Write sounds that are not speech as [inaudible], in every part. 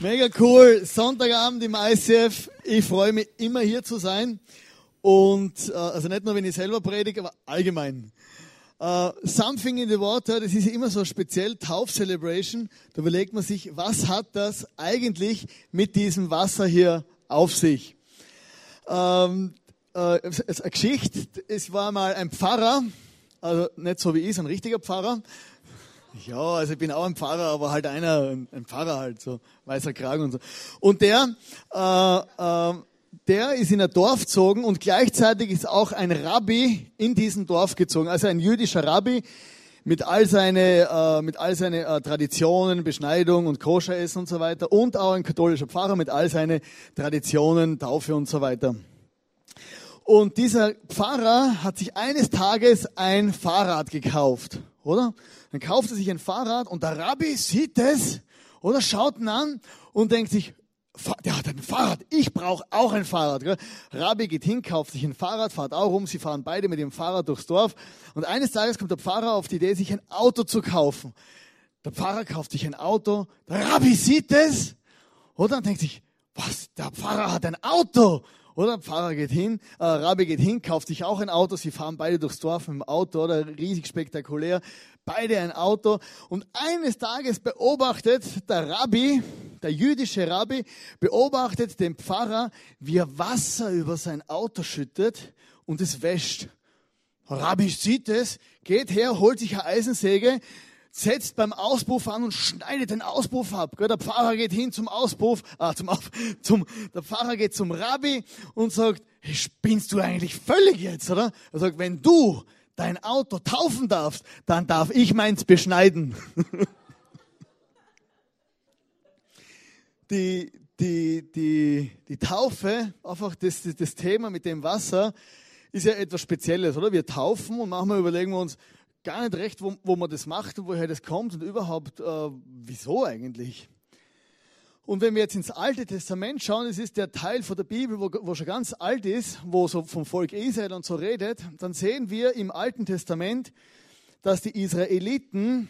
Mega cool. Sonntagabend im ICF. Ich freue mich immer hier zu sein. Und äh, also nicht nur, wenn ich selber predige, aber allgemein. Uh, something in the water, das ist immer so speziell Tauf-Celebration. Da überlegt man sich, was hat das eigentlich mit diesem Wasser hier auf sich? Ähm, äh, eine Geschichte, es war mal ein Pfarrer, also nicht so wie ich, ein richtiger Pfarrer, ja, also ich bin auch ein Pfarrer, aber halt einer, ein Pfarrer halt, so weißer Kragen und so. Und der, äh, äh, der ist in ein Dorf gezogen und gleichzeitig ist auch ein Rabbi in diesem Dorf gezogen, also ein jüdischer Rabbi mit all seine, äh, mit all seine äh, Traditionen, Beschneidung und Koscher-Essen und so weiter und auch ein katholischer Pfarrer mit all seine Traditionen, Taufe und so weiter. Und dieser Pfarrer hat sich eines Tages ein Fahrrad gekauft, oder? Dann kauft er sich ein Fahrrad und der Rabbi sieht es oder schaut ihn an und denkt sich, der hat ein Fahrrad, ich brauche auch ein Fahrrad. Gell? Rabbi geht hin, kauft sich ein Fahrrad, fahrt auch rum, sie fahren beide mit dem Fahrrad durchs Dorf und eines Tages kommt der Pfarrer auf die Idee, sich ein Auto zu kaufen. Der Pfarrer kauft sich ein Auto, der Rabbi sieht es oder und denkt sich, was, der Pfarrer hat ein Auto. Oder Pfarrer geht hin, äh, Rabbi geht hin, kauft sich auch ein Auto, sie fahren beide durchs Dorf mit dem Auto, oder riesig spektakulär, beide ein Auto. Und eines Tages beobachtet der Rabbi, der jüdische Rabbi, beobachtet den Pfarrer, wie er Wasser über sein Auto schüttet und es wäscht. Rabbi sieht es, geht her, holt sich eine Eisensäge, setzt beim Auspuff an und schneidet den Auspuff ab. Der Pfarrer geht hin zum Auspuff, ah, zum, [laughs] zum, der Pfarrer geht zum Rabbi und sagt, spinnst du eigentlich völlig jetzt, oder? Er sagt, wenn du dein Auto taufen darfst, dann darf ich meins beschneiden. die, die, die, die Taufe, einfach das, das, Thema mit dem Wasser, ist ja etwas Spezielles, oder? Wir taufen und manchmal überlegen wir uns, gar nicht recht, wo, wo man das macht und woher das kommt und überhaupt, äh, wieso eigentlich. Und wenn wir jetzt ins Alte Testament schauen, es ist der Teil von der Bibel, wo, wo schon ganz alt ist, wo so vom Volk Israel und so redet, dann sehen wir im Alten Testament, dass die Israeliten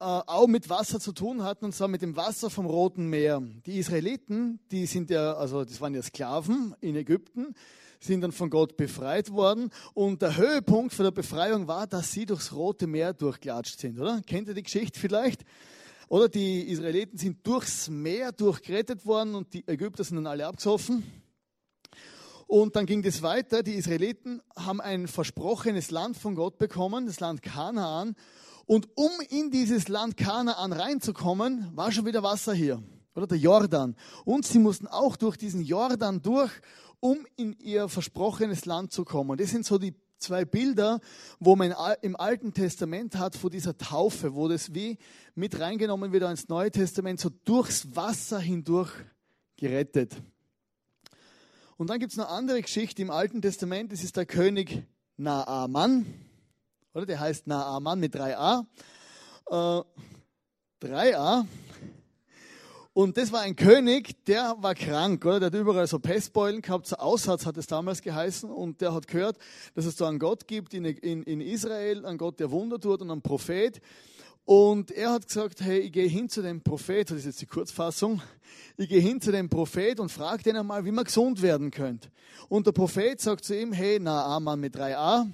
äh, auch mit Wasser zu tun hatten, und zwar mit dem Wasser vom Roten Meer. Die Israeliten, die sind ja, also das waren ja Sklaven in Ägypten, sind dann von Gott befreit worden. Und der Höhepunkt von der Befreiung war, dass sie durchs Rote Meer durchgelatscht sind, oder? Kennt ihr die Geschichte vielleicht? Oder die Israeliten sind durchs Meer durchgerettet worden und die Ägypter sind dann alle abgesoffen. Und dann ging das weiter. Die Israeliten haben ein versprochenes Land von Gott bekommen, das Land Kanaan. Und um in dieses Land Kanaan reinzukommen, war schon wieder Wasser hier. Oder der Jordan. Und sie mussten auch durch diesen Jordan durch, um in ihr versprochenes Land zu kommen. Das sind so die zwei Bilder, wo man im Alten Testament hat vor dieser Taufe, wo das wie mit reingenommen wird ins Neue Testament, so durchs Wasser hindurch gerettet. Und dann gibt es eine andere Geschichte im Alten Testament, das ist der König Naaman, oder der heißt Naaman mit 3a. Äh, 3a, und das war ein König, der war krank, oder? Der hat überall so Pestbeulen gehabt, so Aussatz hat es damals geheißen. Und der hat gehört, dass es so einen Gott gibt in, in, in Israel, einen Gott, der Wunder tut und einen Prophet. Und er hat gesagt, hey, ich gehe hin zu dem Prophet, das ist jetzt die Kurzfassung, ich gehe hin zu dem Prophet und frage den einmal, wie man gesund werden könnte. Und der Prophet sagt zu ihm, hey, Naaman mit 3a,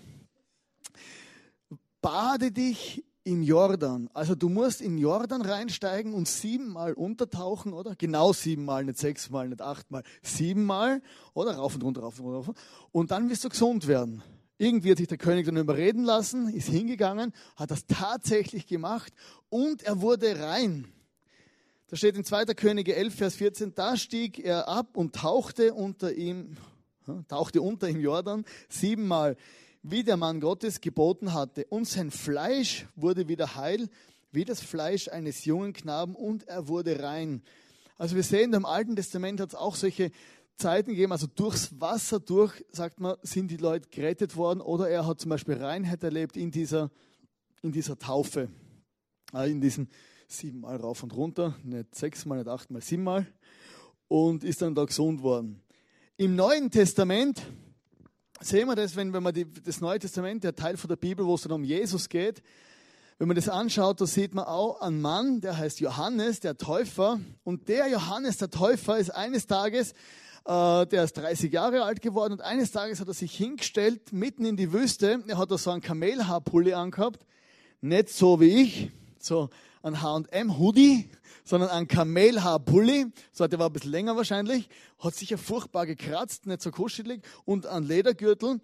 bade dich im Jordan. Also du musst in Jordan reinsteigen und siebenmal untertauchen, oder? Genau siebenmal, nicht sechsmal, nicht achtmal, siebenmal, oder? Rauf und runter, rauf und runter. Und dann wirst du gesund werden. Irgendwie hat sich der König dann überreden lassen, ist hingegangen, hat das tatsächlich gemacht und er wurde rein. Da steht in 2. Könige 11, Vers 14, da stieg er ab und tauchte unter ihm, tauchte unter ihm Jordan siebenmal wie der Mann Gottes geboten hatte. Und sein Fleisch wurde wieder heil, wie das Fleisch eines jungen Knaben, und er wurde rein. Also wir sehen, im Alten Testament hat es auch solche Zeiten gegeben, also durchs Wasser durch, sagt man, sind die Leute gerettet worden, oder er hat zum Beispiel Reinheit erlebt in dieser, in dieser Taufe, äh, in diesem siebenmal rauf und runter, nicht sechsmal, nicht achtmal, siebenmal, und ist dann da gesund worden. Im Neuen Testament sehen wir das, wenn, wenn man die, das Neue Testament, der Teil von der Bibel, wo es dann um Jesus geht, wenn man das anschaut, da sieht man auch einen Mann, der heißt Johannes, der Täufer. Und der Johannes, der Täufer, ist eines Tages, äh, der ist 30 Jahre alt geworden und eines Tages hat er sich hingestellt, mitten in die Wüste. Er hat da so einen Kamelhaarpulli angehabt. Nicht so wie ich, so ein H&M-Hoodie, sondern ein Kamelhaarpulli. So, der war ein bisschen länger wahrscheinlich. Hat sicher furchtbar gekratzt, nicht so kuschelig. Und ein Ledergürtel.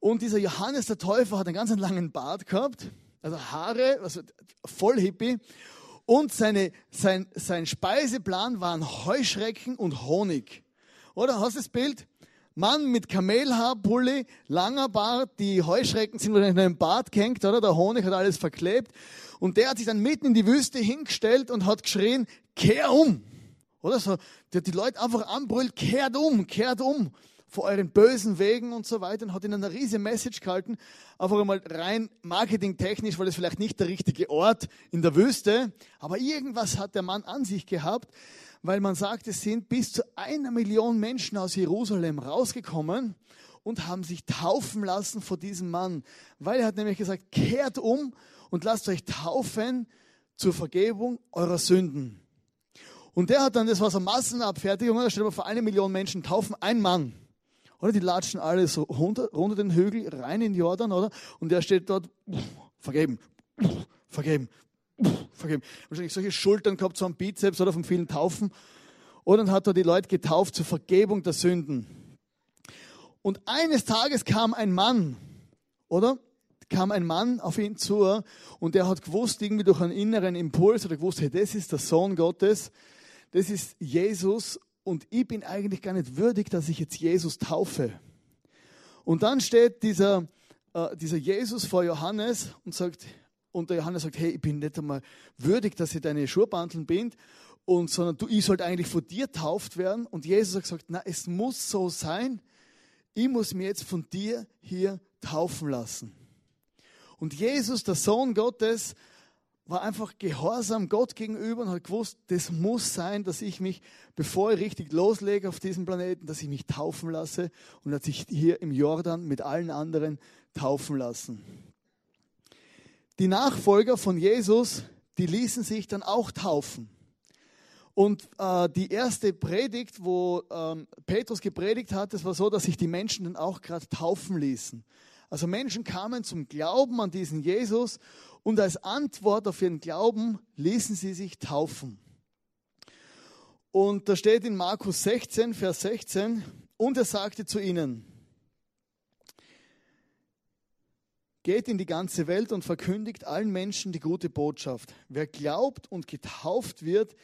Und dieser Johannes der Täufer hat einen ganz langen Bart gehabt also Haare, also voll Hippie. Und seine, sein, sein Speiseplan waren Heuschrecken und Honig. Oder hast du das Bild? Mann mit Kamelhaarpulli, langer Bart, die Heuschrecken sind wahrscheinlich in einem Bart gehängt, oder? Der Honig hat alles verklebt. Und der hat sich dann mitten in die Wüste hingestellt und hat geschrien, kehr um. Oder so, der hat die Leute einfach anbrüllt, kehrt um, kehrt um! Vor euren bösen Wegen und so weiter und hat ihnen eine riesige Message gehalten, einfach einmal rein marketingtechnisch, weil es vielleicht nicht der richtige Ort in der Wüste, aber irgendwas hat der Mann an sich gehabt, weil man sagt, es sind bis zu einer Million Menschen aus Jerusalem rausgekommen und haben sich taufen lassen vor diesem Mann, weil er hat nämlich gesagt, kehrt um und lasst euch taufen zur Vergebung eurer Sünden. Und der hat dann, das war so Massenabfertigung, da man vor eine Million Menschen taufen, ein Mann. Oder die latschen alle so runter, runter den Hügel, rein in Jordan, oder? Und der steht dort, vergeben, vergeben, vergeben. Wahrscheinlich solche Schultern gehabt, so am Bizeps oder von vielen Taufen. Und dann hat er die Leute getauft zur Vergebung der Sünden. Und eines Tages kam ein Mann, oder? Kam ein Mann auf ihn zu und der hat gewusst, irgendwie durch einen inneren Impuls, oder gewusst, hey, das ist der Sohn Gottes, das ist Jesus und ich bin eigentlich gar nicht würdig, dass ich jetzt Jesus taufe. Und dann steht dieser, äh, dieser Jesus vor Johannes und sagt, und der Johannes sagt, hey, ich bin nicht einmal würdig, dass ich deine Schurbandeln bind, und, sondern du, ich sollte eigentlich von dir tauft werden. Und Jesus hat gesagt, na, es muss so sein, ich muss mir jetzt von dir hier taufen lassen. Und Jesus, der Sohn Gottes, war einfach gehorsam Gott gegenüber und hat gewusst, das muss sein, dass ich mich, bevor ich richtig loslege auf diesem Planeten, dass ich mich taufen lasse und hat sich hier im Jordan mit allen anderen taufen lassen. Die Nachfolger von Jesus, die ließen sich dann auch taufen. Und äh, die erste Predigt, wo ähm, Petrus gepredigt hat, das war so, dass sich die Menschen dann auch gerade taufen ließen. Also Menschen kamen zum Glauben an diesen Jesus und als Antwort auf ihren Glauben ließen sie sich taufen. Und da steht in Markus 16, Vers 16, und er sagte zu ihnen, Geht in die ganze Welt und verkündigt allen Menschen die gute Botschaft. Wer glaubt und getauft wird,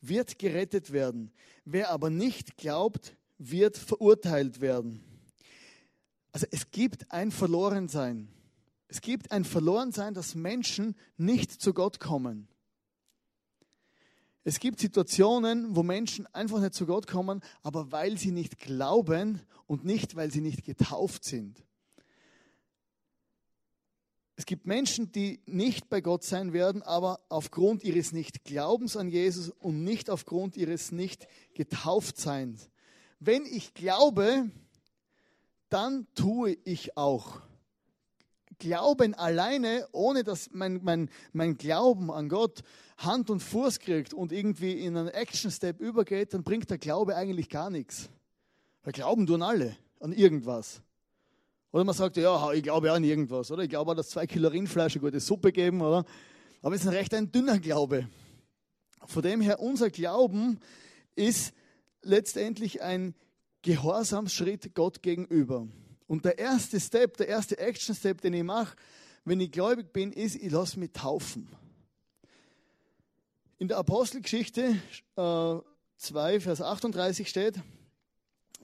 wird gerettet werden. Wer aber nicht glaubt, wird verurteilt werden. Also es gibt ein Verlorensein. Es gibt ein Verlorensein, dass Menschen nicht zu Gott kommen. Es gibt Situationen, wo Menschen einfach nicht zu Gott kommen, aber weil sie nicht glauben und nicht, weil sie nicht getauft sind. Es gibt Menschen, die nicht bei Gott sein werden, aber aufgrund ihres Nicht-Glaubens an Jesus und nicht aufgrund ihres Nicht-Getauftseins. Wenn ich glaube, dann tue ich auch. Glauben alleine, ohne dass mein, mein, mein Glauben an Gott Hand und Fuß kriegt und irgendwie in einen Action-Step übergeht, dann bringt der Glaube eigentlich gar nichts. Weil Glauben tun alle an irgendwas. Oder man sagt, ja, ich glaube an irgendwas, oder? Ich glaube, dass zwei Kilo Rindfleisch eine gute Suppe geben, oder? Aber es ist ein recht ein dünner Glaube. Von dem her, unser Glauben ist letztendlich ein Gehorsamsschritt Gott gegenüber. Und der erste Step, der erste Action-Step, den ich mache, wenn ich gläubig bin, ist, ich lasse mich taufen. In der Apostelgeschichte äh, 2, Vers 38 steht,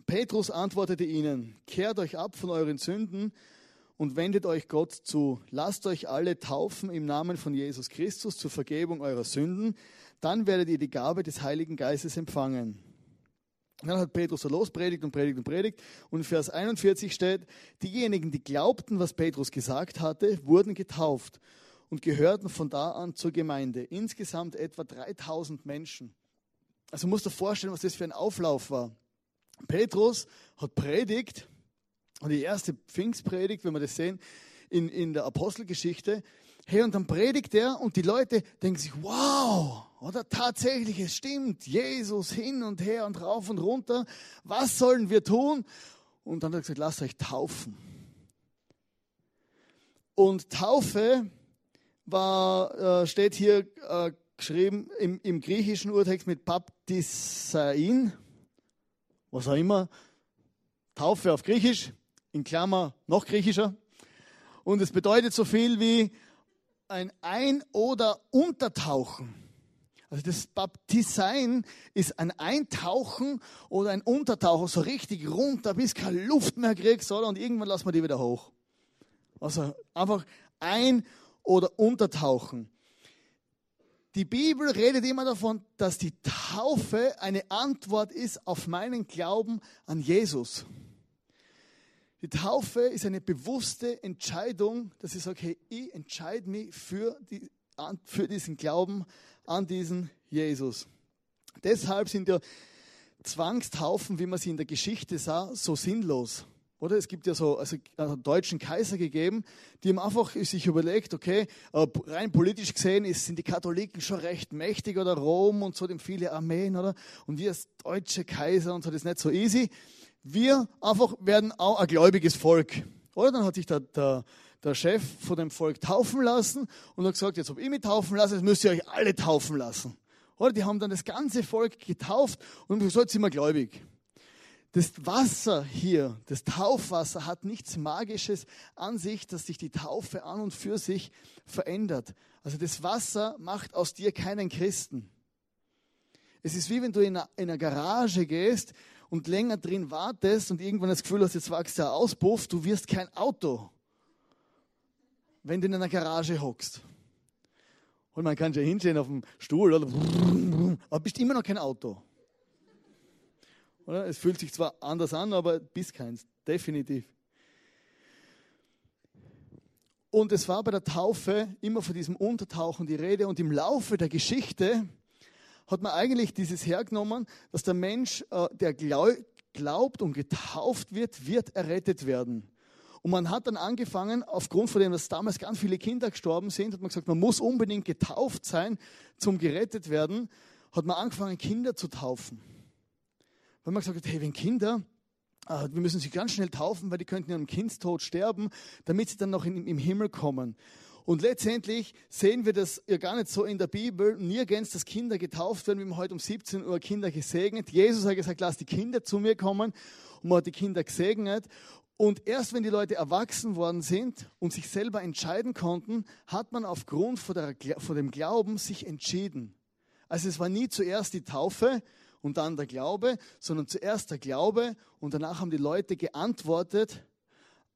Petrus antwortete ihnen, kehrt euch ab von euren Sünden und wendet euch Gott zu. Lasst euch alle taufen im Namen von Jesus Christus zur Vergebung eurer Sünden, dann werdet ihr die Gabe des Heiligen Geistes empfangen. Und dann hat Petrus so lospredigt und predigt und predigt. Und in Vers 41 steht, diejenigen, die glaubten, was Petrus gesagt hatte, wurden getauft und gehörten von da an zur Gemeinde. Insgesamt etwa 3000 Menschen. Also musst du dir vorstellen, was das für ein Auflauf war. Petrus hat predigt und die erste Pfingstpredigt, wenn wir das sehen, in, in der Apostelgeschichte, Hey, und dann predigt er und die Leute denken sich, wow, oder tatsächlich, es stimmt, Jesus hin und her und rauf und runter. Was sollen wir tun? Und dann hat er gesagt, lasst euch taufen. Und Taufe war, äh, steht hier äh, geschrieben im, im griechischen Urtext mit Baptisain, was auch immer, Taufe auf Griechisch, in Klammer noch griechischer. Und es bedeutet so viel wie ein Ein- oder Untertauchen. Also das Baptisein ist ein Eintauchen oder ein Untertauchen, so richtig runter, bis keine Luft mehr kriegst, oder? Und irgendwann lassen wir die wieder hoch. Also einfach ein- oder untertauchen. Die Bibel redet immer davon, dass die Taufe eine Antwort ist auf meinen Glauben an Jesus. Die Taufe ist eine bewusste Entscheidung, dass ich sage, hey, ich entscheide mich für, die, für diesen Glauben an diesen Jesus. Deshalb sind ja Zwangstaufen, wie man sie in der Geschichte sah, so sinnlos. Oder es gibt ja so also einen deutschen Kaiser gegeben, die haben einfach sich überlegt, okay, äh, rein politisch gesehen sind die Katholiken schon recht mächtig oder Rom und so, dem viele Armeen, oder? Und wir als deutsche Kaiser und so, das ist nicht so easy wir einfach werden auch ein gläubiges Volk. Oder dann hat sich der, der, der Chef von dem Volk taufen lassen und hat gesagt, jetzt habe ich mich taufen lassen, jetzt müsst ihr euch alle taufen lassen. Oder die haben dann das ganze Volk getauft und gesagt, jetzt sind wir gläubig. Das Wasser hier, das Taufwasser hat nichts Magisches an sich, dass sich die Taufe an und für sich verändert. Also das Wasser macht aus dir keinen Christen. Es ist wie wenn du in einer, in einer Garage gehst und länger drin wartest und irgendwann das Gefühl hast, jetzt wächst der Auspuff, du wirst kein Auto, wenn du in einer Garage hockst. Und man kann ja hinstehen auf dem Stuhl, oder? aber bist immer noch kein Auto. Oder? Es fühlt sich zwar anders an, aber bist keins, definitiv. Und es war bei der Taufe immer von diesem Untertauchen die Rede und im Laufe der Geschichte hat man eigentlich dieses hergenommen, dass der Mensch, äh, der glaubt und getauft wird, wird errettet werden. Und man hat dann angefangen, aufgrund von dem, dass damals ganz viele Kinder gestorben sind, hat man gesagt, man muss unbedingt getauft sein, zum gerettet werden, hat man angefangen, Kinder zu taufen. Weil man gesagt hat, hey, wenn Kinder, äh, wir müssen sie ganz schnell taufen, weil die könnten ja im Kindstod sterben, damit sie dann noch im Himmel kommen. Und letztendlich sehen wir das ja gar nicht so in der Bibel, nirgends, dass Kinder getauft werden. Wir haben heute um 17 Uhr Kinder gesegnet. Jesus hat gesagt, lass die Kinder zu mir kommen. Und man hat die Kinder gesegnet. Und erst wenn die Leute erwachsen worden sind und sich selber entscheiden konnten, hat man aufgrund von, der, von dem Glauben sich entschieden. Also es war nie zuerst die Taufe und dann der Glaube, sondern zuerst der Glaube und danach haben die Leute geantwortet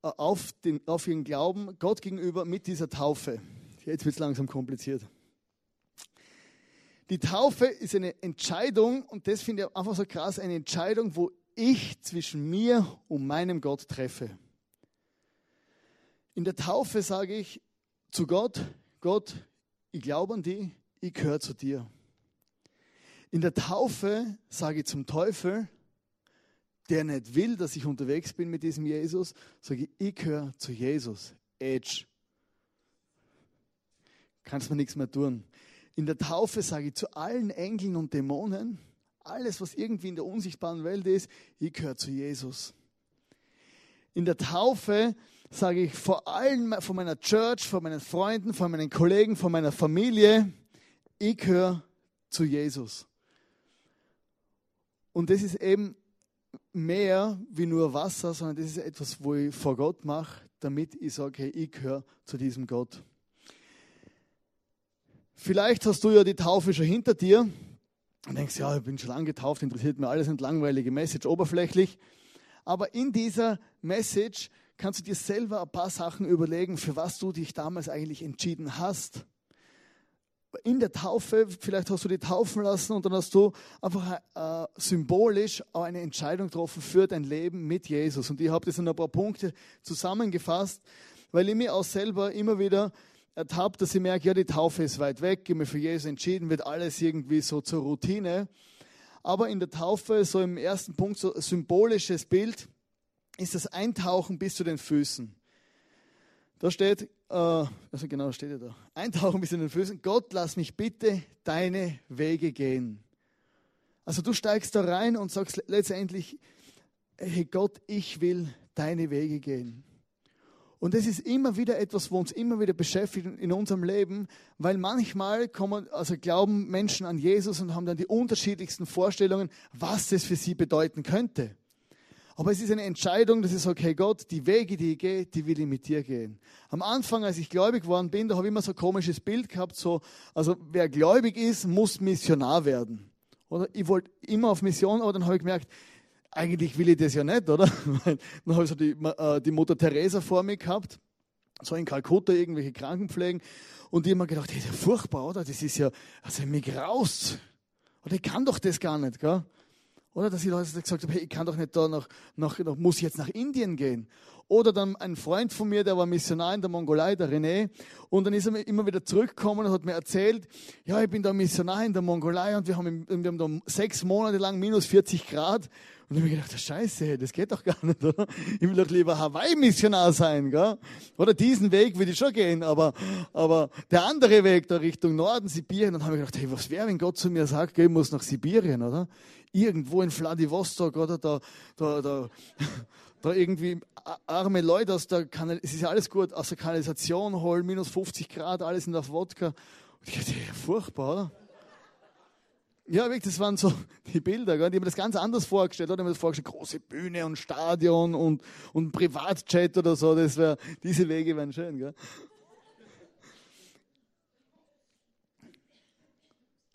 auf, den, auf ihren Glauben Gott gegenüber mit dieser Taufe. Jetzt wird es langsam kompliziert. Die Taufe ist eine Entscheidung, und das finde ich einfach so krass, eine Entscheidung, wo ich zwischen mir und meinem Gott treffe. In der Taufe sage ich zu Gott, Gott, ich glaube an dich, ich gehöre zu dir. In der Taufe sage ich zum Teufel, der nicht will, dass ich unterwegs bin mit diesem Jesus, sage ich, ich gehöre zu Jesus. Edge. Kannst mir nichts mehr tun. In der Taufe sage ich zu allen Engeln und Dämonen, alles, was irgendwie in der unsichtbaren Welt ist, ich gehöre zu Jesus. In der Taufe sage ich vor allem von meiner Church, von meinen Freunden, von meinen Kollegen, von meiner Familie, ich gehöre zu Jesus. Und das ist eben mehr wie nur Wasser, sondern das ist etwas, wo ich vor Gott mache, damit ich sage, hey, ich gehöre zu diesem Gott. Vielleicht hast du ja die Taufe schon hinter dir und denkst, ja, ich bin schon lange getauft, interessiert mir alles, eine langweilige Message, oberflächlich. Aber in dieser Message kannst du dir selber ein paar Sachen überlegen, für was du dich damals eigentlich entschieden hast in der Taufe, vielleicht hast du dich taufen lassen und dann hast du einfach äh, symbolisch eine Entscheidung getroffen für dein Leben mit Jesus. Und ich habe das in ein paar Punkte zusammengefasst, weil ich mir auch selber immer wieder ertappt, dass ich merke, ja, die Taufe ist weit weg, ich habe mich für Jesus entschieden, wird alles irgendwie so zur Routine. Aber in der Taufe, so im ersten Punkt, so ein symbolisches Bild, ist das Eintauchen bis zu den Füßen. Da steht, also genau steht er da, eintauchen bis in den Füßen, Gott, lass mich bitte deine Wege gehen. Also du steigst da rein und sagst letztendlich, hey Gott, ich will deine Wege gehen. Und das ist immer wieder etwas, wo uns immer wieder beschäftigt in unserem Leben, weil manchmal kommen, also glauben Menschen an Jesus und haben dann die unterschiedlichsten Vorstellungen, was das für sie bedeuten könnte. Aber es ist eine Entscheidung, dass ich sage, okay Gott, die Wege, die ich gehe, die will ich mit dir gehen. Am Anfang, als ich gläubig geworden bin, da habe ich immer so ein komisches Bild gehabt, so, also wer gläubig ist, muss Missionar werden. Oder ich wollte immer auf Mission, aber dann habe ich gemerkt, eigentlich will ich das ja nicht, oder? [laughs] Dann habe ich so die, äh, die Mutter Teresa vor mir gehabt, so in Kalkutta irgendwelche Krankenpflegen und die haben mir gedacht, hey, das ist ja furchtbar, oder? Das ist ja, also mich raus. Oder ich kann doch das gar nicht, gell? Oder dass ich Leute gesagt habe, hey, ich kann doch nicht da nach, nach, nach, muss ich jetzt nach Indien gehen. Oder dann ein Freund von mir, der war Missionar in der Mongolei, der René, und dann ist er immer wieder zurückgekommen und hat mir erzählt, ja, ich bin da Missionar in der Mongolei und wir haben, wir haben da sechs Monate lang minus 40 Grad und dann habe ich gedacht, scheiße, das geht doch gar nicht, oder? Ich will doch lieber Hawaii-Missionar sein, gell? Oder diesen Weg würde ich schon gehen, aber, aber der andere Weg da Richtung Norden, Sibirien, dann habe ich gedacht, hey, was wäre, wenn Gott zu mir sagt, geh, muss nach Sibirien, oder? Irgendwo in Vladivostok, oder? Da, da, da, [laughs] da irgendwie arme Leute aus der Kanalisation, es ist alles gut, aus der Kanalisation holen, minus 50 Grad, alles in der Wodka. Und ich dachte, furchtbar, oder? Ja, wirklich, das waren so [laughs] die Bilder. Gell? Die haben das ganz anders vorgestellt. Oder? Die haben das vorgestellt, große Bühne und Stadion und, und Privatjet oder so. Das wär, diese Wege wären schön. Gell?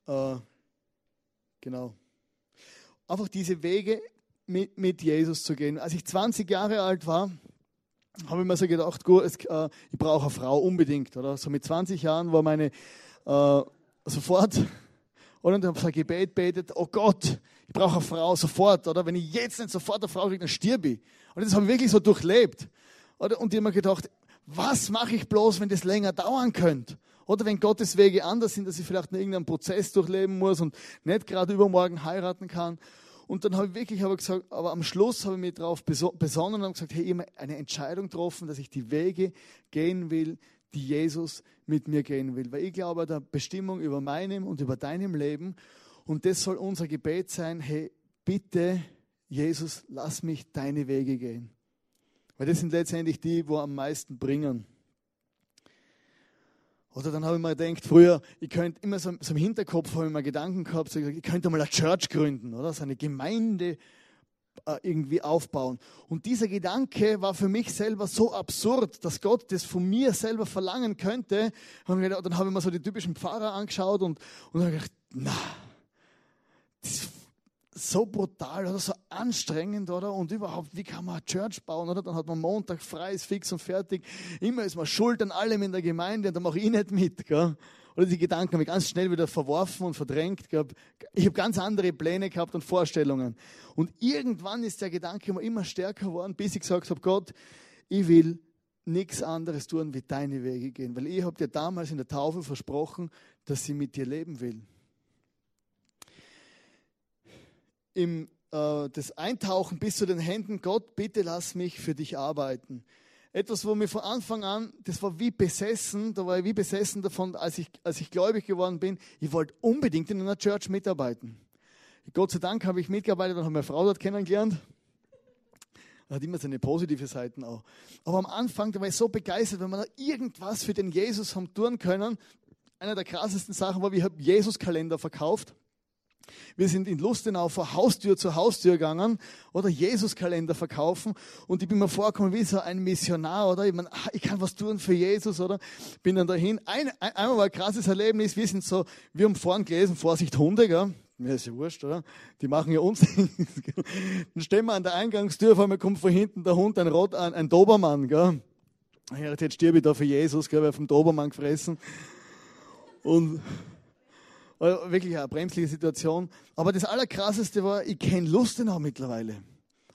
Äh, genau. Einfach diese Wege mit, mit Jesus zu gehen. Als ich 20 Jahre alt war, habe ich mir so gedacht, gut, es, äh, ich brauche eine Frau unbedingt. Oder? So mit 20 Jahren war meine äh, sofort und dann habe ich ein Gebet betet, oh Gott, ich brauche eine Frau sofort, oder? Wenn ich jetzt nicht sofort eine Frau kriege, dann stirb ich. Und das habe ich wirklich so durchlebt. Oder? Und ich habe mir gedacht, was mache ich bloß, wenn das länger dauern könnte? Oder wenn Gottes Wege anders sind, dass ich vielleicht irgendeinen Prozess durchleben muss und nicht gerade übermorgen heiraten kann. Und dann habe ich wirklich aber gesagt, aber am Schluss habe ich mich darauf besonnen und gesagt, hey, ich habe eine Entscheidung getroffen, dass ich die Wege gehen will, die Jesus mit mir gehen will. Weil ich glaube an der Bestimmung über meinem und über deinem Leben. Und das soll unser Gebet sein, hey, bitte, Jesus, lass mich deine Wege gehen. Weil das sind letztendlich die, wo am meisten bringen. Oder dann habe ich mir gedacht, früher, ich könnte immer so, so im Hinterkopf habe ich mir Gedanken gehabt, so, ich könnte mal eine Church gründen, oder? So eine Gemeinde äh, irgendwie aufbauen. Und dieser Gedanke war für mich selber so absurd, dass Gott das von mir selber verlangen könnte. Und dann habe ich mir so die typischen Pfarrer angeschaut und, und habe gedacht, na, das so brutal oder so anstrengend, oder? Und überhaupt, wie kann man eine Church bauen, oder? Dann hat man Montag frei, ist fix und fertig. Immer ist man schuld an allem in der Gemeinde und da mache ich nicht mit, gell? Oder die Gedanken habe ich ganz schnell wieder verworfen und verdrängt gehabt. Ich habe ganz andere Pläne gehabt und Vorstellungen. Und irgendwann ist der Gedanke immer stärker geworden, bis ich gesagt habe, Gott, ich will nichts anderes tun, wie deine Wege gehen. Weil ich habe dir damals in der Taufe versprochen, dass sie mit dir leben will. Im äh, das Eintauchen bis zu den Händen, Gott, bitte lass mich für dich arbeiten etwas, wo mir von Anfang an, das war wie besessen, da war ich wie besessen davon, als ich, als ich gläubig geworden bin, ich wollte unbedingt in einer Church mitarbeiten. Gott sei Dank habe ich mitgearbeitet und habe meine Frau dort kennengelernt. Das hat immer seine positive Seiten auch. Aber am Anfang, da war ich so begeistert, wenn man da irgendwas für den Jesus haben tun können. Einer der krassesten Sachen war, ich habe Jesus-Kalender verkauft. Wir sind in Lustenau von Haustür zu Haustür gegangen oder Jesus-Kalender verkaufen und ich bin mir vorgekommen wie so ein Missionar oder ich, meine, ah, ich kann was tun für Jesus oder bin dann dahin. Ein, ein, einmal war ein krasses Erlebnis, wir sind so, wir haben vorhin gelesen, Vorsicht Hunde, gell? Mir ist ja wurscht, oder? Die machen ja uns. [laughs] dann stehen wir an der Eingangstür, vor mir kommt von hinten der Hund, ein Rot, ein, ein Dobermann, gell? Jetzt stirb ich da für Jesus, gell, weil vom Dobermann gefressen. Und wirklich eine bremsliche Situation. Aber das Allerkrasseste war, ich kenne Lustenau mittlerweile.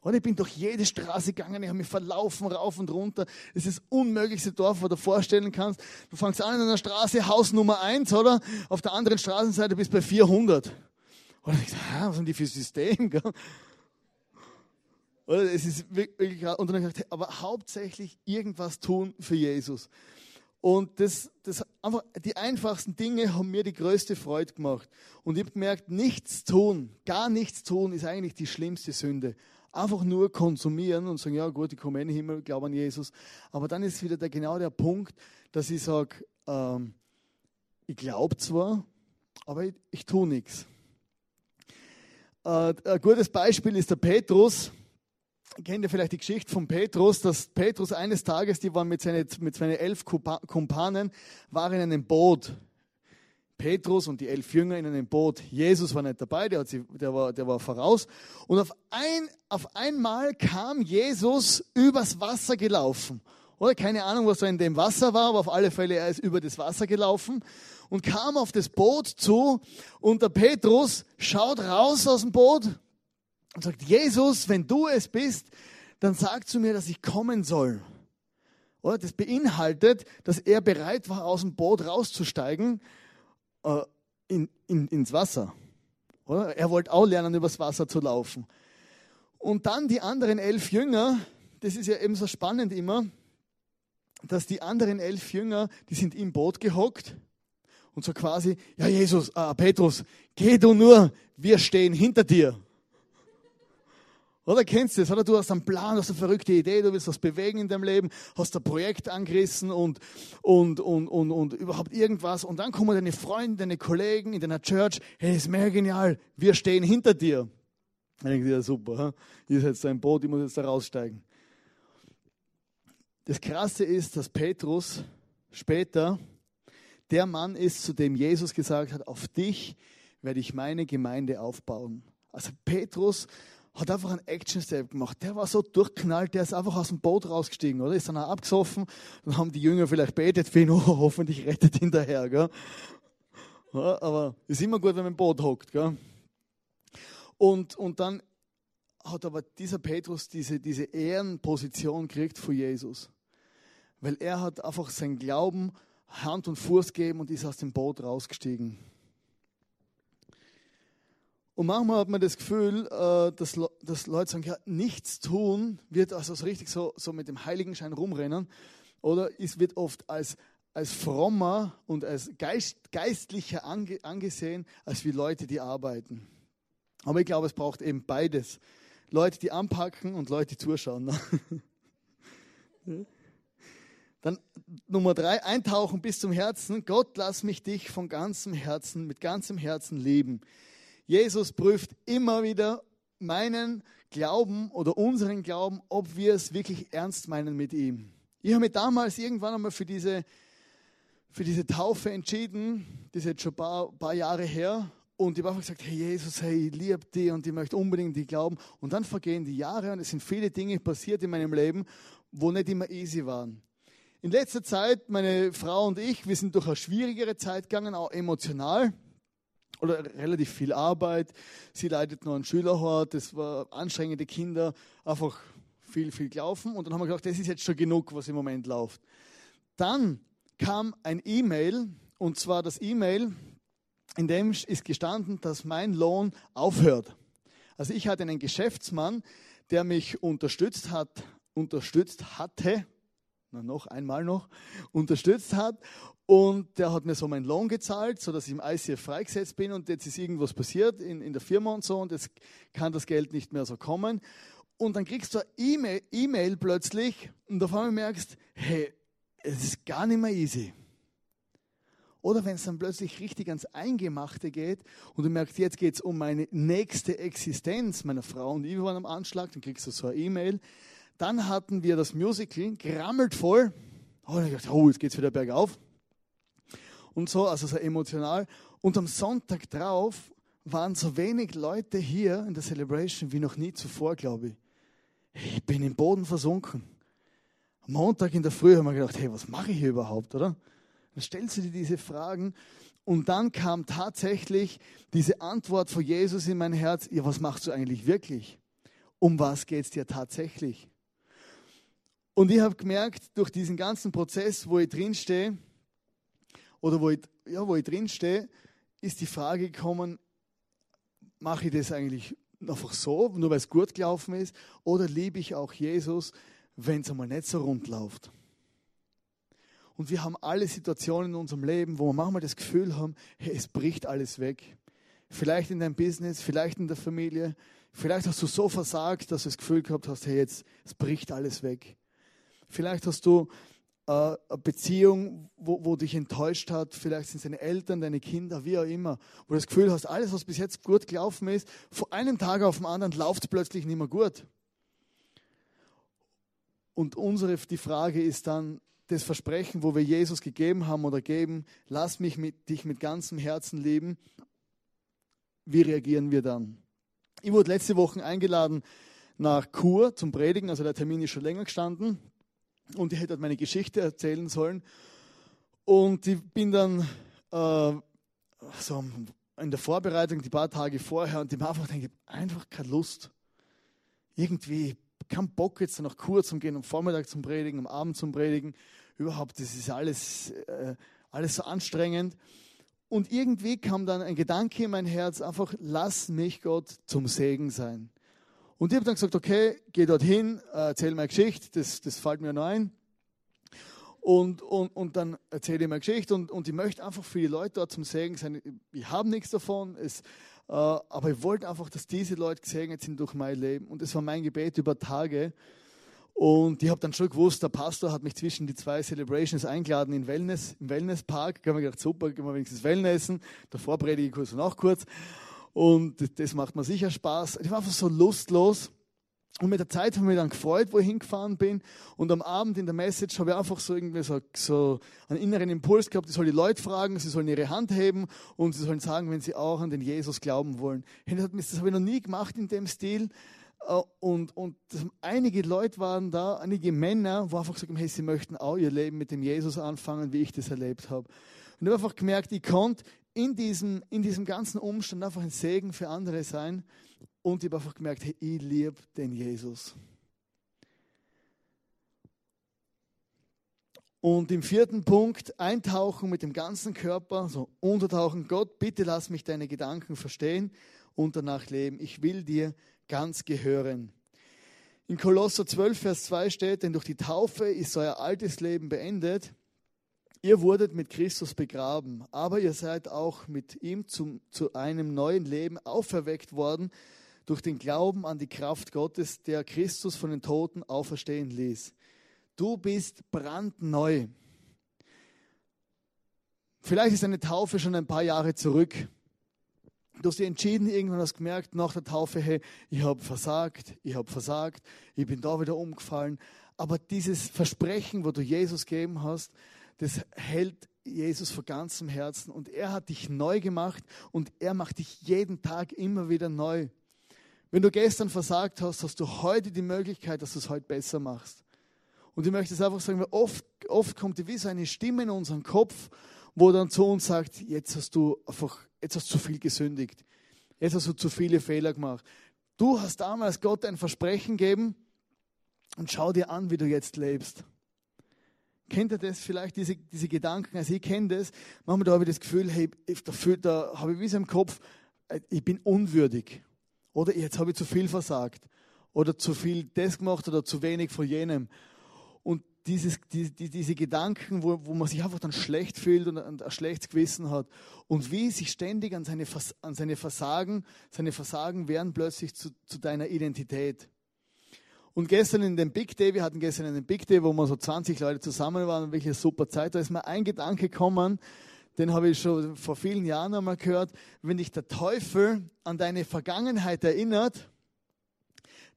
Und ich bin durch jede Straße gegangen, ich habe mich verlaufen, rauf und runter. Das ist das unmöglichste Dorf, was du dir vorstellen kannst. Du fängst an in einer Straße, Haus Nummer 1, oder? Auf der anderen Straßenseite bist du bei 400. Und ich dachte, was sind die für System? Oder es ist wirklich, und dann habe ich gedacht, aber hauptsächlich irgendwas tun für Jesus. Und das, das einfach, die einfachsten Dinge haben mir die größte Freude gemacht. Und ich habe gemerkt, nichts tun, gar nichts tun, ist eigentlich die schlimmste Sünde. Einfach nur konsumieren und sagen, ja gut, ich komme in den Himmel, glaube an Jesus. Aber dann ist wieder der, genau der Punkt, dass ich sage, ähm, ich glaube zwar, aber ich, ich tue nichts. Äh, ein gutes Beispiel ist der Petrus kennt ihr vielleicht die Geschichte von Petrus, dass Petrus eines Tages, die waren mit seinen, mit seinen elf Kumpanen, waren in einem Boot. Petrus und die elf Jünger in einem Boot. Jesus war nicht dabei, der, sie, der, war, der war voraus. Und auf, ein, auf einmal kam Jesus übers Wasser gelaufen. Oder keine Ahnung, was da in dem Wasser war, aber auf alle Fälle, er ist über das Wasser gelaufen und kam auf das Boot zu. Und der Petrus schaut raus aus dem Boot und sagt, Jesus, wenn du es bist, dann sag zu mir, dass ich kommen soll. Oder? Das beinhaltet, dass er bereit war, aus dem Boot rauszusteigen äh, in, in, ins Wasser. Oder? Er wollte auch lernen, übers Wasser zu laufen. Und dann die anderen elf Jünger, das ist ja eben so spannend immer, dass die anderen elf Jünger, die sind im Boot gehockt und so quasi, ja Jesus, äh, Petrus, geh du nur, wir stehen hinter dir. Oder kennst du das? Oder du hast einen Plan, hast eine verrückte Idee, du willst was bewegen in deinem Leben, hast ein Projekt angerissen und, und, und, und, und überhaupt irgendwas. Und dann kommen deine Freunde, deine Kollegen in deiner Church, hey, ist mehr genial, wir stehen hinter dir. Dann denkst du, ja super, ihr seid ein Boot, ich muss jetzt da raussteigen. Das Krasse ist, dass Petrus später der Mann ist, zu dem Jesus gesagt hat, auf dich werde ich meine Gemeinde aufbauen. Also Petrus hat einfach einen Action-Step gemacht. Der war so durchknallt, der ist einfach aus dem Boot rausgestiegen, oder? Ist dann auch abgesoffen. Dann haben die Jünger vielleicht betet für ihn, [laughs] oh, hoffentlich rettet ihn daher, gell? Ja, aber ist immer gut, wenn man im Boot hockt, gell? Und, und dann hat aber dieser Petrus diese, diese Ehrenposition gekriegt von Jesus. Weil er hat einfach sein Glauben Hand und Fuß gegeben und ist aus dem Boot rausgestiegen. Und manchmal hat man das Gefühl, äh, dass, dass Leute sagen, ja, nichts tun wird also so richtig so, so mit dem Heiligenschein rumrennen. Oder es wird oft als, als frommer und als Geist, geistlicher ange, angesehen, als wie Leute, die arbeiten. Aber ich glaube, es braucht eben beides. Leute, die anpacken und Leute, die zuschauen. Dann Nummer drei, eintauchen bis zum Herzen. Gott, lass mich dich von ganzem Herzen, mit ganzem Herzen lieben. Jesus prüft immer wieder meinen Glauben oder unseren Glauben, ob wir es wirklich ernst meinen mit ihm. Ich habe mich damals irgendwann einmal für diese, für diese Taufe entschieden, das ist jetzt schon ein paar, paar Jahre her. Und ich habe einfach gesagt, hey Jesus, hey, ich liebe dich und ich möchte unbedingt dich glauben. Und dann vergehen die Jahre und es sind viele Dinge passiert in meinem Leben, wo nicht immer easy waren. In letzter Zeit, meine Frau und ich, wir sind durch eine schwierigere Zeit gegangen, auch emotional oder relativ viel Arbeit. Sie leidet noch einen Schülerhort, das war anstrengende Kinder, einfach viel, viel gelaufen. Und dann haben wir gedacht, das ist jetzt schon genug, was im Moment läuft. Dann kam ein E-Mail, und zwar das E-Mail, in dem ist gestanden, dass mein Lohn aufhört. Also ich hatte einen Geschäftsmann, der mich unterstützt hat, unterstützt hatte, noch einmal noch, unterstützt hat und der hat mir so meinen Lohn gezahlt, sodass ich im ICF freigesetzt bin und jetzt ist irgendwas passiert in, in der Firma und so und jetzt kann das Geld nicht mehr so kommen. Und dann kriegst du eine E-Mail plötzlich und auf einmal merkst, hey, es ist gar nicht mehr easy. Oder wenn es dann plötzlich richtig ans Eingemachte geht und du merkst, jetzt geht es um meine nächste Existenz, meiner Frau und ich waren am Anschlag, dann kriegst du so eine E-Mail. Dann hatten wir das Musical, gerammelt voll. Oh, dann dachte ich, oh, jetzt geht es wieder bergauf und so, also so emotional. Und am Sonntag drauf waren so wenig Leute hier in der Celebration wie noch nie zuvor, glaube ich. Ich bin im Boden versunken. Am Montag in der Früh haben wir gedacht, hey, was mache ich hier überhaupt, oder? Dann stellst du dir diese Fragen und dann kam tatsächlich diese Antwort von Jesus in mein Herz, ja, was machst du eigentlich wirklich? Um was geht es dir tatsächlich? Und ich habe gemerkt, durch diesen ganzen Prozess, wo ich drinstehe, oder wo ich, ja, wo ich drinstehe, ist die Frage gekommen, mache ich das eigentlich einfach so, nur weil es gut gelaufen ist, oder liebe ich auch Jesus, wenn es einmal nicht so rund läuft? Und wir haben alle Situationen in unserem Leben, wo wir manchmal das Gefühl haben, hey, es bricht alles weg. Vielleicht in deinem Business, vielleicht in der Familie. Vielleicht hast du so versagt, dass du das Gefühl gehabt hast, hey, jetzt es bricht alles weg. Vielleicht hast du äh, eine Beziehung, wo, wo dich enttäuscht hat. Vielleicht sind es deine Eltern, deine Kinder, wie auch immer. Wo du das Gefühl hast, alles, was bis jetzt gut gelaufen ist, von einem Tag auf den anderen läuft es plötzlich nicht mehr gut. Und unsere, die Frage ist dann, das Versprechen, wo wir Jesus gegeben haben oder geben, lass mich mit, dich mit ganzem Herzen lieben, wie reagieren wir dann? Ich wurde letzte Woche eingeladen nach Chur zum Predigen, also der Termin ist schon länger gestanden und ich hätte meine Geschichte erzählen sollen. Und ich bin dann äh, so in der Vorbereitung, die paar Tage vorher, und ich habe einfach einfach keine Lust. Irgendwie keinen Bock jetzt nach Chur zum gehen, am Vormittag zum Predigen, am Abend zum Predigen. Überhaupt, das ist alles, äh, alles so anstrengend. Und irgendwie kam dann ein Gedanke in mein Herz, einfach lass mich Gott zum Segen sein. Und ich habe dann gesagt, okay, geh dorthin, erzähl meine Geschichte, das, das fällt mir noch ein. Und, und, und dann erzähle ich meine Geschichte und, und ich möchte einfach für die Leute dort zum Segen sein. Ich habe nichts davon, es, äh, aber ich wollte einfach, dass diese Leute gesegnet sind durch mein Leben. Und das war mein Gebet über Tage. Und ich habe dann schon gewusst, der Pastor hat mich zwischen die zwei Celebrations eingeladen in Wellness, im Wellnesspark. Ich habe mir gedacht, super, gehen wir wenigstens Wellnessen. Davor predige ich kurz und auch kurz. Und das macht mir sicher Spaß. Ich war einfach so lustlos. Und mit der Zeit habe ich mich dann gefreut, wo ich hingefahren bin. Und am Abend in der Message habe ich einfach so irgendwie so, so einen inneren Impuls gehabt, ich soll die Leute fragen, sie sollen ihre Hand heben und sie sollen sagen, wenn sie auch an den Jesus glauben wollen. Das habe ich noch nie gemacht in dem Stil. Äh, und, und einige Leute waren da, einige Männer, wo einfach gesagt haben, hey, sie möchten auch ihr Leben mit dem Jesus anfangen, wie ich das erlebt habe. Und ich habe einfach gemerkt, ich konnte in diesem, in diesem ganzen Umstand einfach ein Segen für andere sein. Und ich habe einfach gemerkt, hey, ich liebe den Jesus. Und im vierten Punkt, eintauchen mit dem ganzen Körper, so untertauchen. Gott, bitte lass mich deine Gedanken verstehen und danach leben. Ich will dir ganz gehören. In Kolosser 12, Vers 2 steht, denn durch die Taufe ist euer altes Leben beendet. Ihr wurdet mit Christus begraben, aber ihr seid auch mit ihm zum, zu einem neuen Leben auferweckt worden durch den Glauben an die Kraft Gottes, der Christus von den Toten auferstehen ließ. Du bist brandneu. Vielleicht ist eine Taufe schon ein paar Jahre zurück. Du hast dich entschieden, irgendwann hast gemerkt, nach der Taufe, hey, ich habe versagt, ich habe versagt, ich bin da wieder umgefallen. Aber dieses Versprechen, wo du Jesus gegeben hast, das hält Jesus von ganzem Herzen und er hat dich neu gemacht und er macht dich jeden Tag immer wieder neu. Wenn du gestern versagt hast, hast du heute die Möglichkeit, dass du es heute besser machst. Und ich möchte es einfach sagen, weil oft, oft kommt wie so eine Stimme in unseren Kopf, wo dann zu uns sagt, jetzt hast du einfach jetzt zu viel gesündigt. Jetzt hast du zu viele Fehler gemacht. Du hast damals Gott ein Versprechen gegeben und schau dir an, wie du jetzt lebst. Kennt ihr das vielleicht, diese, diese Gedanken? Also ich kenne das. Manchmal da habe ich das Gefühl, hey, dafür, da habe ich wie so im Kopf, äh, ich bin unwürdig. Oder jetzt habe ich zu viel versagt. Oder zu viel das gemacht oder zu wenig von jenem. Und dieses, die, die, diese Gedanken, wo, wo man sich einfach dann schlecht fühlt und ein, ein schlechtes Gewissen hat. Und wie sich ständig an seine, an seine Versagen, seine Versagen werden plötzlich zu, zu deiner Identität. Und gestern in dem Big Day, wir hatten gestern einen Big Day, wo wir so 20 Leute zusammen waren, welche super Zeit, da ist mir ein Gedanke gekommen, den habe ich schon vor vielen Jahren einmal gehört, wenn dich der Teufel an deine Vergangenheit erinnert,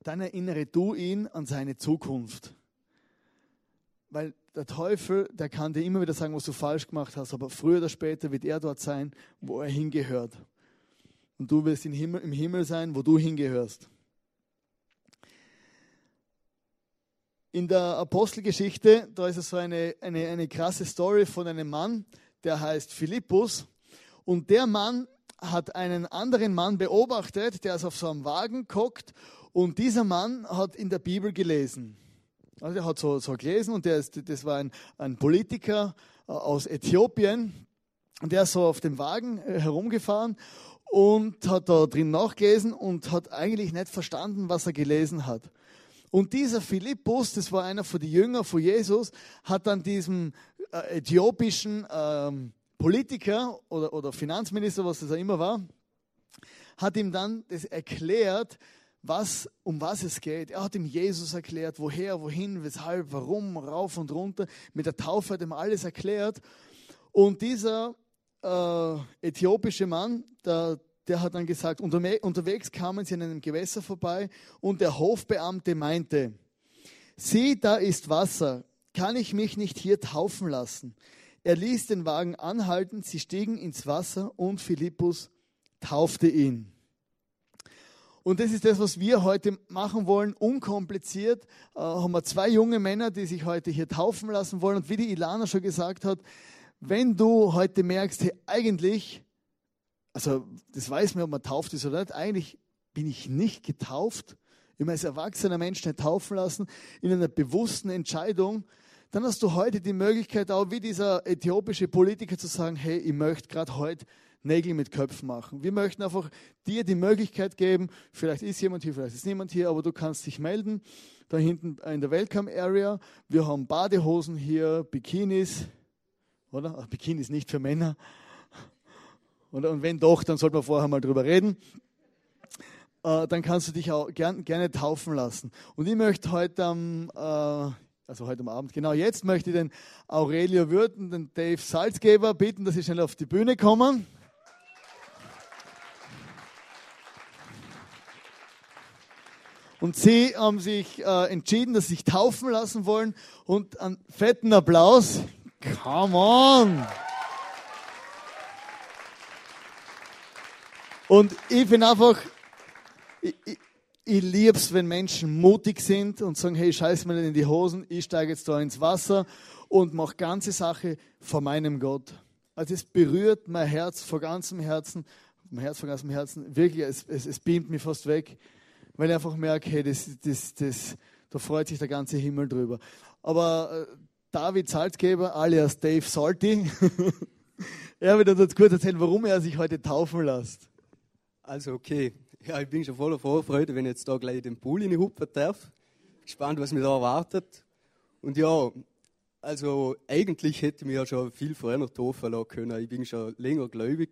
dann erinnere du ihn an seine Zukunft. Weil der Teufel, der kann dir immer wieder sagen, was du falsch gemacht hast, aber früher oder später wird er dort sein, wo er hingehört. Und du wirst im Himmel sein, wo du hingehörst. In der Apostelgeschichte, da ist es so eine, eine, eine krasse Story von einem Mann, der heißt Philippus. Und der Mann hat einen anderen Mann beobachtet, der ist auf so einem Wagen guckt. Und dieser Mann hat in der Bibel gelesen. Also er hat so, so gelesen und der ist, das war ein, ein Politiker äh, aus Äthiopien. Und der ist so auf dem Wagen äh, herumgefahren und hat da drin nachgelesen und hat eigentlich nicht verstanden, was er gelesen hat. Und dieser Philippus, das war einer von den Jüngern von Jesus, hat dann diesem äh, äthiopischen ähm, Politiker oder, Finanzminister, was das auch immer war, hat ihm dann das erklärt, was, um was es geht. Er hat ihm Jesus erklärt, woher, wohin, weshalb, warum, rauf und runter. Mit der Taufe hat ihm alles erklärt. Und dieser äh, äthiopische Mann, der, der hat dann gesagt, unterwegs kamen sie an einem Gewässer vorbei und der Hofbeamte meinte, sieh, da ist Wasser, kann ich mich nicht hier taufen lassen? Er ließ den Wagen anhalten, sie stiegen ins Wasser und Philippus taufte ihn. Und das ist das, was wir heute machen wollen, unkompliziert. Äh, haben wir zwei junge Männer, die sich heute hier taufen lassen wollen. Und wie die Ilana schon gesagt hat, wenn du heute merkst, hey, eigentlich, also das weiß man, ob man tauft ist oder nicht, eigentlich bin ich nicht getauft, ich als erwachsener Mensch nicht taufen lassen, in einer bewussten Entscheidung, dann hast du heute die Möglichkeit, auch wie dieser äthiopische Politiker zu sagen, hey, ich möchte gerade heute Nägel mit Köpfen machen. Wir möchten einfach dir die Möglichkeit geben, vielleicht ist jemand hier, vielleicht ist niemand hier, aber du kannst dich melden. Da hinten in der Welcome Area. Wir haben Badehosen hier, Bikinis, oder? Ach, Bikinis nicht für Männer. Oder? Und wenn doch, dann sollten wir vorher mal drüber reden. Äh, dann kannst du dich auch gern, gerne taufen lassen. Und ich möchte heute am, äh, also heute am Abend, genau jetzt möchte ich den Aurelio Würden, den Dave Salzgeber bitten, dass sie schnell auf die Bühne kommen. Und sie haben sich äh, entschieden, dass sie sich taufen lassen wollen. Und einen fetten Applaus. Come on! Und ich bin einfach, ich, ich, ich liebe es, wenn Menschen mutig sind und sagen, hey, scheiß mir nicht in die Hosen, ich steige jetzt da ins Wasser und mache ganze Sache vor meinem Gott. Also es berührt mein Herz vor ganzem Herzen, mein Herz vor ganzem Herzen, wirklich, es, es, es beamt mich fast weg weil ich einfach merke, hey, das, das, das, da freut sich der ganze Himmel drüber. Aber äh, David Salzgeber, alias Dave Salty, [laughs] er wird uns kurz erzählen, warum er sich heute taufen lässt. Also okay, ja, ich bin schon voller Vorfreude, wenn ich jetzt da gleich den Pool Huppe darf. Gespannt, was mich da erwartet. Und ja, also eigentlich hätte ich mich ja schon viel früher noch taufen lassen können. Ich bin schon länger gläubig.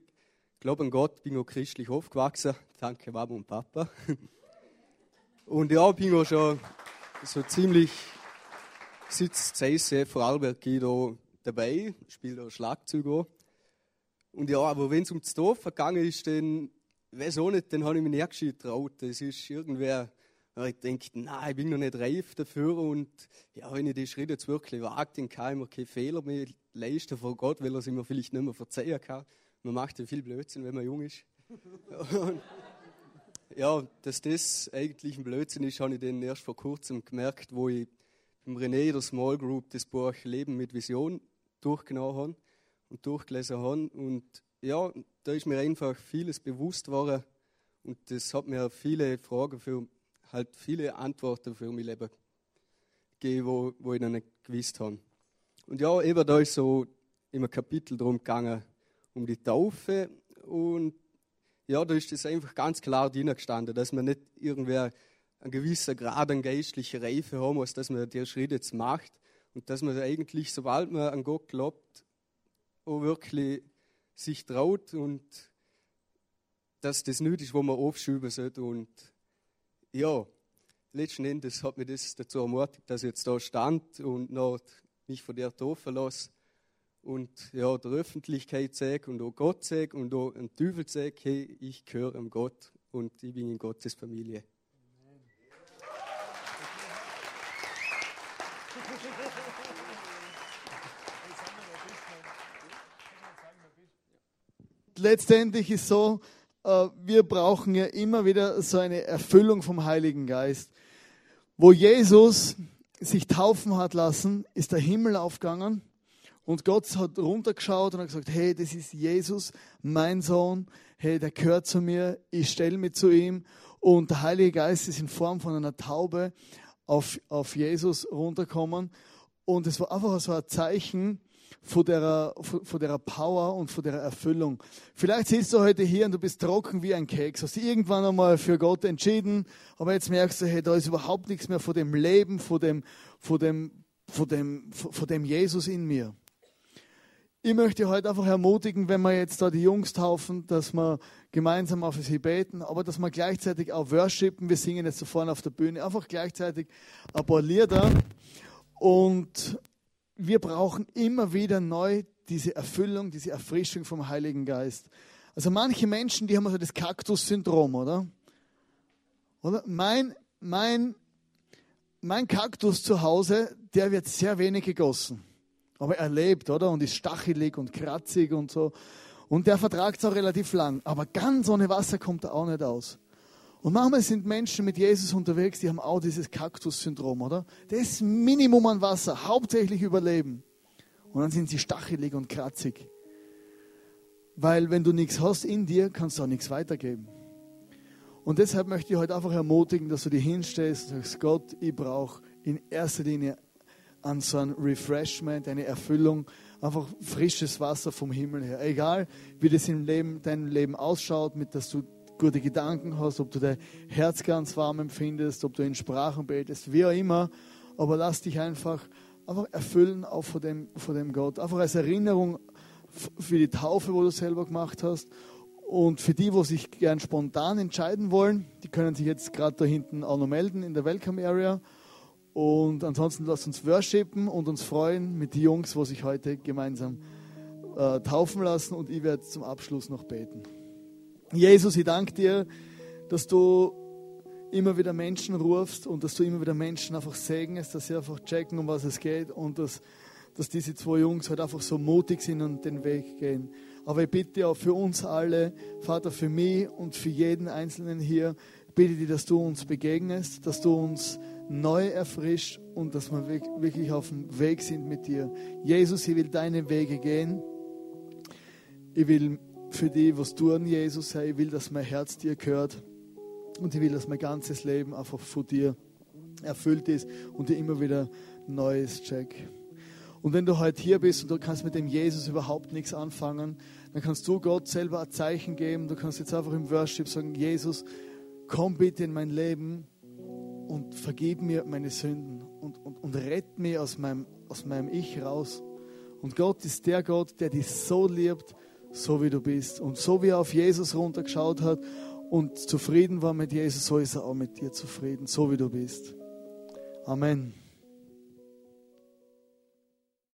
Ich glaube an Gott, bin auch christlich aufgewachsen. Danke Mama und Papa. [laughs] Und ja, bin auch schon so ziemlich sitzt CSC Vorarlberg da dabei, spielt auch Schlagzeug auch. Und ja, aber wenn es um das Dorf gegangen ist, dann, weiß auch nicht, dann habe ich mich nicht getraut. Das ist irgendwer, ich denke, nein, ich bin noch nicht reif dafür und ja, wenn ich die Schritte jetzt wirklich wage, dann kann ich mir keine Fehler mehr leisten vor Gott, weil er sie mir vielleicht nicht mehr verzeihen kann. Man macht ja viel Blödsinn, wenn man jung ist. [laughs] Und, ja, dass das eigentlich ein Blödsinn ist, habe ich dann erst vor kurzem gemerkt, wo ich im René der Small Group das Buch Leben mit Vision durchgenommen habe und durchgelesen habe. Und ja, da ist mir einfach vieles bewusst geworden und das hat mir viele Fragen für, halt viele Antworten für mein Leben gegeben, wo, wo ich noch nicht gewusst habe. Und ja, eben da ist so im Kapitel darum gegangen, um die Taufe und ja, da ist es einfach ganz klar drin gestanden, dass man nicht irgendwer einen gewissen Grad an geistlicher Reife haben muss, dass man den Schritt jetzt macht und dass man eigentlich, sobald man an Gott glaubt, auch wirklich sich traut und dass das nicht ist, wo man aufschieben sollte. Und ja, letzten Endes hat mich das dazu ermutigt, dass ich jetzt da stand und noch mich von der taufen lasse und ja, der Öffentlichkeit sage und auch Gott sage und auch ein Teufel sage, hey, ich gehöre am Gott und ich bin in Gottes Familie. [laughs] [laughs] Letztendlich ist so, äh, wir brauchen ja immer wieder so eine Erfüllung vom Heiligen Geist. Wo Jesus sich taufen hat lassen, ist der Himmel aufgegangen und Gott hat runtergeschaut und hat gesagt, hey, das ist Jesus, mein Sohn, hey, der gehört zu mir, ich stelle mich zu ihm. Und der Heilige Geist ist in Form von einer Taube auf, auf Jesus runtergekommen. Und es war einfach so ein Zeichen von der, von der Power und von der Erfüllung. Vielleicht sitzt du heute hier und du bist trocken wie ein Keks. Hast du irgendwann einmal für Gott entschieden, aber jetzt merkst du, hey, da ist überhaupt nichts mehr von dem Leben, von dem, von dem, von dem, von dem Jesus in mir. ich möchte heute einfach ermutigen, wenn wir jetzt da die Jungs taufen, dass wir gemeinsam auf sie beten, aber dass wir gleichzeitig auch worshipen. Wir singen jetzt so vorne auf der Bühne, einfach gleichzeitig ein paar Lieder. Und wir brauchen immer wieder neu diese Erfüllung, diese Erfrischung vom Heiligen Geist. Also manche Menschen, die haben so das Kaktus-Syndrom, oder? Oder? Mein, mein, mein Kaktus zu Hause, der wird sehr wenig gegossen. Aber er lebt, oder? Und ist stachelig und kratzig und so. Und der vertragt es auch relativ lang. Aber ganz ohne Wasser kommt er auch nicht aus. Und manchmal sind Menschen mit Jesus unterwegs, die haben auch dieses Kaktus-Syndrom, oder? Das Minimum an Wasser, hauptsächlich überleben. Und dann sind sie stachelig und kratzig. Weil wenn du nichts hast in dir, kannst du auch nichts weitergeben. Und deshalb möchte ich heute einfach ermutigen, dass du dir hinstellst und sagst, Gott, ich brauche in erster Linie an so ein Refreshment, eine Erfüllung, einfach frisches Wasser vom Himmel her. Egal, wie das im Leben, deinem Leben ausschaut, mit dass du gute Gedanken hast, ob du dein Herz ganz warm empfindest, ob du in Sprachen betest, wie auch immer. Aber lass dich einfach, einfach erfüllen auch vor dem, vor dem Gott. Einfach als Erinnerung für die Taufe, wo du selber gemacht hast. Und für die, wo sich gern spontan entscheiden wollen, die können sich jetzt gerade da hinten auch noch melden in der Welcome Area. Und ansonsten lasst uns worshipen und uns freuen mit den Jungs, wo sich heute gemeinsam äh, taufen lassen. Und ich werde zum Abschluss noch beten. Jesus, ich danke dir, dass du immer wieder Menschen rufst und dass du immer wieder Menschen einfach segnest, dass sie einfach checken, um was es geht und dass, dass diese zwei Jungs halt einfach so mutig sind und den Weg gehen. Aber ich bitte auch für uns alle, Vater, für mich und für jeden Einzelnen hier, bitte dich, dass du uns begegnest, dass du uns neu erfrischt und dass wir wirklich auf dem Weg sind mit dir. Jesus, ich will deine Wege gehen. Ich will für die was tun, Jesus. Ich will, dass mein Herz dir gehört und ich will, dass mein ganzes Leben einfach von dir erfüllt ist und dir immer wieder Neues check. Und wenn du heute hier bist und du kannst mit dem Jesus überhaupt nichts anfangen, dann kannst du Gott selber ein Zeichen geben. Du kannst jetzt einfach im Worship sagen, Jesus, komm bitte in mein Leben und vergib mir meine Sünden und, und, und rett mich aus meinem, aus meinem Ich raus. Und Gott ist der Gott, der dich so liebt, so wie du bist. Und so wie er auf Jesus runtergeschaut hat und zufrieden war mit Jesus, so ist er auch mit dir zufrieden, so wie du bist. Amen.